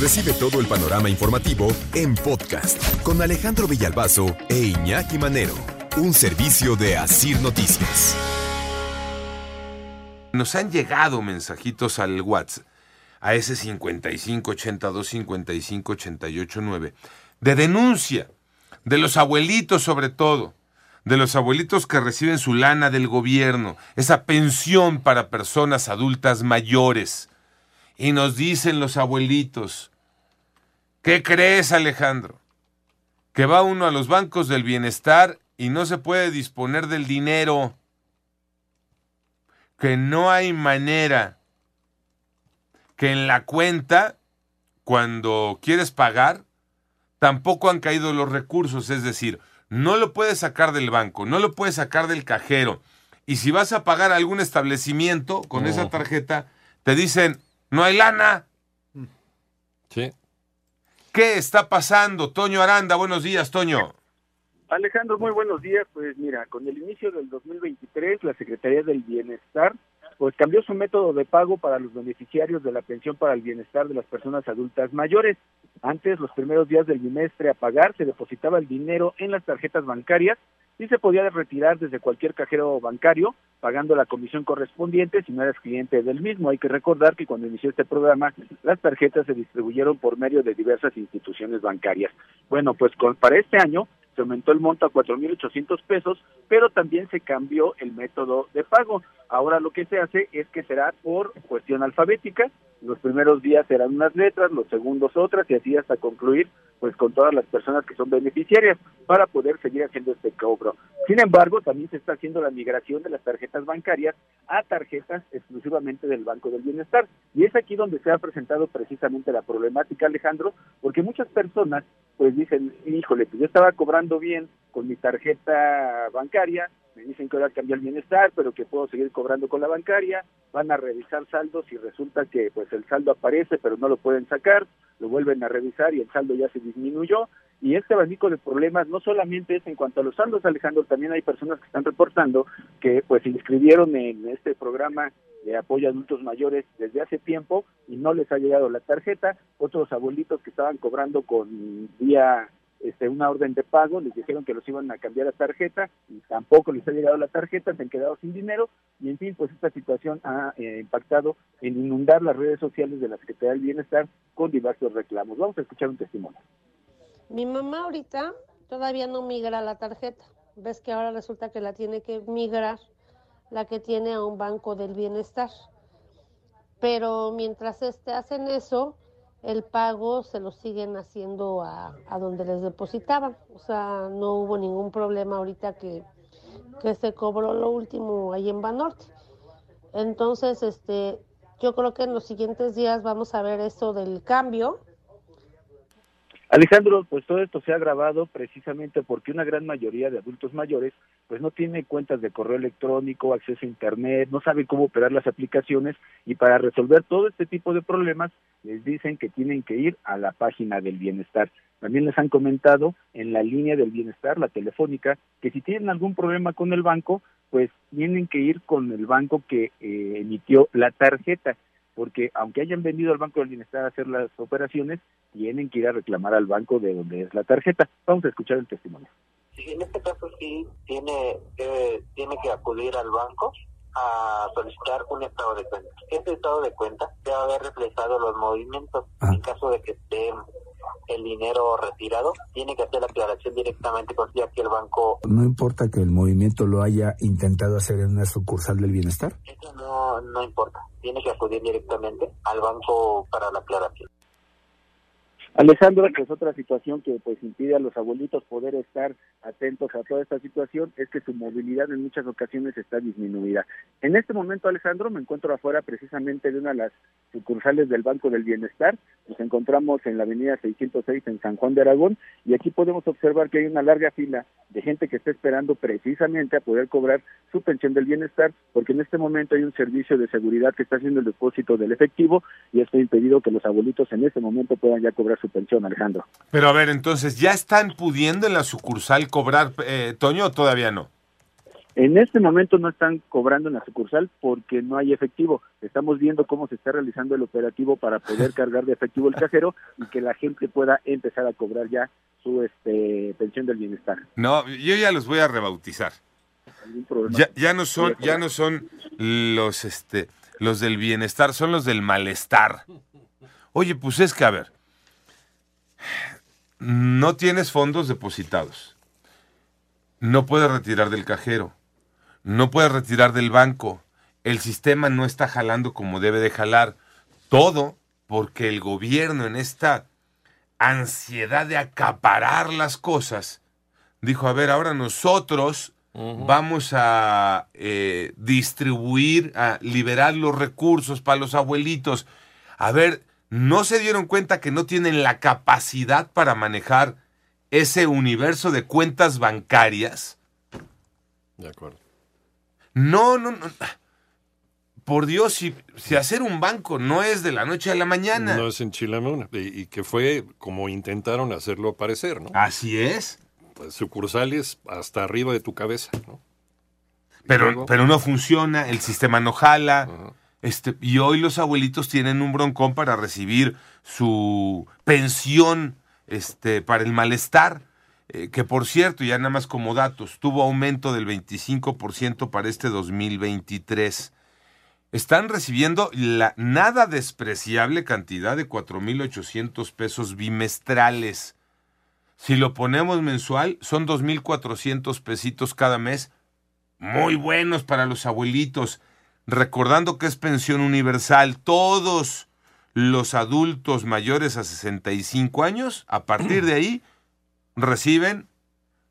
Recibe todo el panorama informativo en podcast con Alejandro Villalbazo e Iñaki Manero, un servicio de Asir Noticias. Nos han llegado mensajitos al WhatsApp a ese 55 82 55 88 9 de denuncia de los abuelitos sobre todo, de los abuelitos que reciben su lana del gobierno, esa pensión para personas adultas mayores. Y nos dicen los abuelitos, ¿qué crees Alejandro? Que va uno a los bancos del bienestar y no se puede disponer del dinero, que no hay manera que en la cuenta, cuando quieres pagar, tampoco han caído los recursos, es decir, no lo puedes sacar del banco, no lo puedes sacar del cajero. Y si vas a pagar algún establecimiento con esa tarjeta, te dicen, no hay lana. Sí. ¿Qué está pasando? Toño Aranda, buenos días, Toño. Alejandro, muy buenos días. Pues mira, con el inicio del 2023, la Secretaría del Bienestar pues cambió su método de pago para los beneficiarios de la pensión para el bienestar de las personas adultas mayores. Antes, los primeros días del bimestre a pagar, se depositaba el dinero en las tarjetas bancarias y se podía retirar desde cualquier cajero bancario pagando la comisión correspondiente si no eras cliente del mismo. Hay que recordar que cuando inició este programa las tarjetas se distribuyeron por medio de diversas instituciones bancarias. Bueno, pues con, para este año se aumentó el monto a 4.800 pesos, pero también se cambió el método de pago. Ahora lo que se hace es que será por cuestión alfabética, los primeros días serán unas letras, los segundos otras y así hasta concluir pues con todas las personas que son beneficiarias para poder seguir haciendo este cobro. Sin embargo, también se está haciendo la migración de las tarjetas bancarias a tarjetas exclusivamente del Banco del Bienestar. Y es aquí donde se ha presentado precisamente la problemática, Alejandro, porque muchas personas pues dicen, híjole, pues yo estaba cobrando bien con mi tarjeta bancaria, me dicen que ahora cambió el bienestar, pero que puedo seguir cobrando con la bancaria, van a revisar saldos y resulta que pues el saldo aparece, pero no lo pueden sacar, lo vuelven a revisar y el saldo ya se disminuyó. Y este abanico de problemas no solamente es en cuanto a los saldos, Alejandro, también hay personas que están reportando que pues se inscribieron en este programa de apoyo a adultos mayores desde hace tiempo y no les ha llegado la tarjeta, otros abuelitos que estaban cobrando con vía este, una orden de pago, les dijeron que los iban a cambiar a tarjeta y tampoco les ha llegado la tarjeta, se han quedado sin dinero y en fin, pues esta situación ha eh, impactado en inundar las redes sociales de la Secretaría del Bienestar con diversos reclamos. Vamos a escuchar un testimonio. Mi mamá ahorita todavía no migra la tarjeta. Ves que ahora resulta que la tiene que migrar la que tiene a un banco del bienestar. Pero mientras este hacen eso, el pago se lo siguen haciendo a, donde les depositaban. O sea, no hubo ningún problema ahorita que, que se cobró lo último ahí en Banorte. Entonces, este, yo creo que en los siguientes días vamos a ver eso del cambio Alejandro, pues todo esto se ha grabado precisamente porque una gran mayoría de adultos mayores pues no tiene cuentas de correo electrónico, acceso a internet, no sabe cómo operar las aplicaciones y para resolver todo este tipo de problemas les dicen que tienen que ir a la página del bienestar. También les han comentado en la línea del bienestar, la telefónica, que si tienen algún problema con el banco, pues tienen que ir con el banco que eh, emitió la tarjeta porque aunque hayan venido al Banco del Bienestar a hacer las operaciones, tienen que ir a reclamar al banco de donde es la tarjeta. Vamos a escuchar el testimonio. Sí, en este caso sí tiene, tiene que acudir al banco a solicitar un estado de cuenta. Este estado de cuenta debe haber reflejado los movimientos. Ah. En caso de que esté el dinero retirado, tiene que hacer la aclaración directamente con aquí el banco. ¿No importa que el movimiento lo haya intentado hacer en una sucursal del bienestar? Eso no, no importa. Tiene que acudir directamente al banco para la aclaración. Alejandro, pues otra situación que pues impide a los abuelitos poder estar atentos a toda esta situación es que su movilidad en muchas ocasiones está disminuida. En este momento, Alejandro, me encuentro afuera precisamente de una de las sucursales del Banco del Bienestar. Nos encontramos en la avenida 606 en San Juan de Aragón y aquí podemos observar que hay una larga fila de gente que está esperando precisamente a poder cobrar su pensión del bienestar porque en este momento hay un servicio de seguridad que está haciendo el depósito del efectivo y esto ha impedido que los abuelitos en este momento puedan ya cobrar su pensión, Alejandro. Pero a ver, entonces, ¿ya están pudiendo en la sucursal cobrar, eh, Toño, o todavía no? En este momento no están cobrando en la sucursal porque no hay efectivo. Estamos viendo cómo se está realizando el operativo para poder cargar de efectivo el cajero y que la gente pueda empezar a cobrar ya su este, pensión del bienestar. No, yo ya los voy a rebautizar. Ya, ya no son, ya no son los este los del bienestar, son los del malestar. Oye, pues es que a ver, no tienes fondos depositados. No puedes retirar del cajero. No puedes retirar del banco. El sistema no está jalando como debe de jalar. Todo porque el gobierno en esta ansiedad de acaparar las cosas, dijo, a ver, ahora nosotros vamos a eh, distribuir, a liberar los recursos para los abuelitos. A ver, ¿no se dieron cuenta que no tienen la capacidad para manejar ese universo de cuentas bancarias? De acuerdo. No, no, no. Por Dios, si, si, hacer un banco no es de la noche a la mañana. No es en Chilamuna. Y, y que fue como intentaron hacerlo parecer, ¿no? Así es. Pues, sucursales hasta arriba de tu cabeza, ¿no? Pero, pero no funciona, el sistema no jala. Este, y hoy los abuelitos tienen un broncón para recibir su pensión este, para el malestar. Eh, que por cierto, ya nada más como datos, tuvo aumento del 25% para este 2023. Están recibiendo la nada despreciable cantidad de 4.800 pesos bimestrales. Si lo ponemos mensual, son 2.400 pesitos cada mes. Muy buenos para los abuelitos. Recordando que es pensión universal. Todos los adultos mayores a 65 años, a partir de ahí, reciben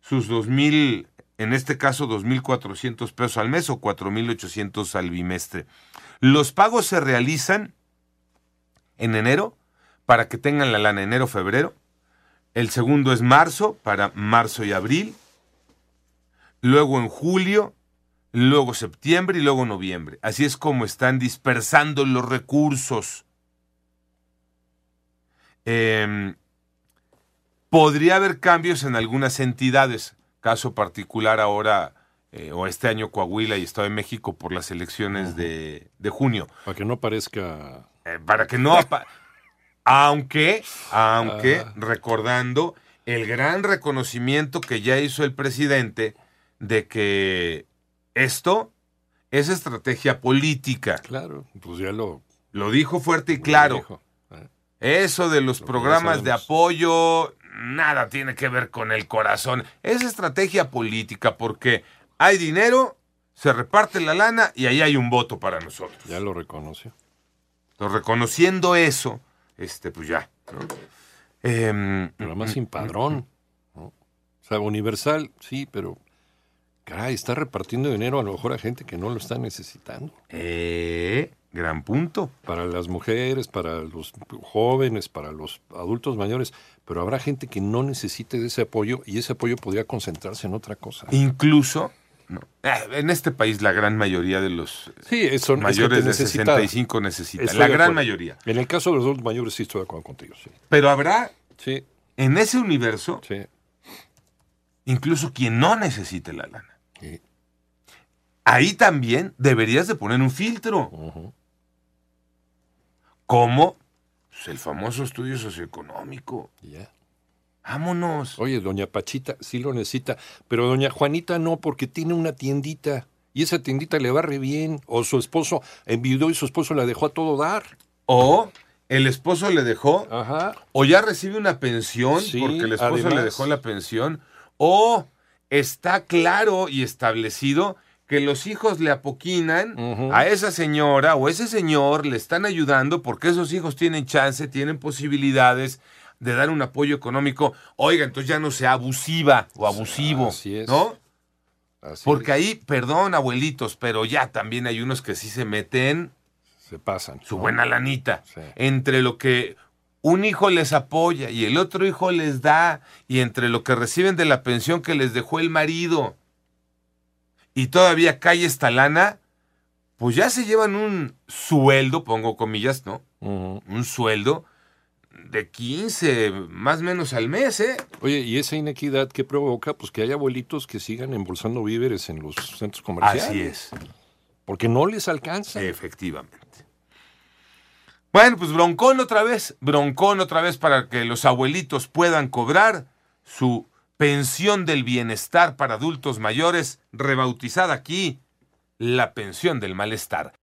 sus 2.000, en este caso 2.400 pesos al mes o 4.800 al bimestre. Los pagos se realizan en enero para que tengan la lana enero, febrero. El segundo es marzo para marzo y abril. Luego en julio, luego septiembre y luego noviembre. Así es como están dispersando los recursos. Eh, Podría haber cambios en algunas entidades, caso particular ahora eh, o este año Coahuila y Estado de México por las elecciones de, de, junio. Para que no parezca... Eh, para que no... aunque, aunque, ah. recordando el gran reconocimiento que ya hizo el presidente de que esto es estrategia política. Claro, pues ya lo... Lo dijo fuerte y claro. ¿eh? Eso de los programas de apoyo nada tiene que ver con el corazón. Es estrategia política porque hay dinero, se reparte la lana y ahí hay un voto para nosotros. Ya lo reconoció. reconociendo eso, este, pues ya. Em, pero más sin padrón. O sea, universal, sí, pero caray, está repartiendo dinero a lo mejor a gente que no lo está necesitando. Eh, gran punto. Para las mujeres, para los jóvenes, para los adultos mayores pero habrá gente que no necesite de ese apoyo y ese apoyo podría concentrarse en otra cosa. Incluso, eh, en este país la gran mayoría de los sí, son, mayores de 65 necesitan, la gran mayoría. En el caso de los adultos mayores sí estoy de acuerdo contigo. Sí. Pero habrá sí. en ese universo incluso quien no necesite la lana. Ahí también deberías de poner un filtro. ¿Cómo? Pues, el famoso estudio socioeconómico. Ya. Vámonos. Oye, doña Pachita sí lo necesita, pero doña Juanita no, porque tiene una tiendita y esa tiendita le va re bien. O su esposo enviudó y su esposo la dejó a todo dar. O el esposo le dejó. Ajá. O ya recibe una pensión porque el esposo le dejó la pensión. O está claro y establecido que los hijos le apoquinan a esa señora o ese señor le están ayudando porque esos hijos tienen chance, tienen posibilidades de dar un apoyo económico. Oiga, entonces ya no sea abusiva o abusivo, Así es. ¿no? porque ahí, perdón, abuelitos, pero ya también hay unos que sí se meten se pasan su buena lanita entre lo que un hijo les apoya y el otro hijo les da y entre lo que reciben de la pensión que les dejó el marido y todavía cae esta lana, pues ya se llevan un sueldo, pongo comillas, ¿no? Un sueldo de 15, más o menos al mes, ¿eh? Oye, ¿y esa inequidad qué provoca? Pues que hay abuelitos que sigan embolsando víveres en los centros comerciales. Así es. Porque no les alcanza. Efectivamente. Bueno, pues broncón otra vez, broncón otra vez para que los abuelitos puedan cobrar su pensión del bienestar para adultos mayores, rebautizada aquí la pensión del malestar.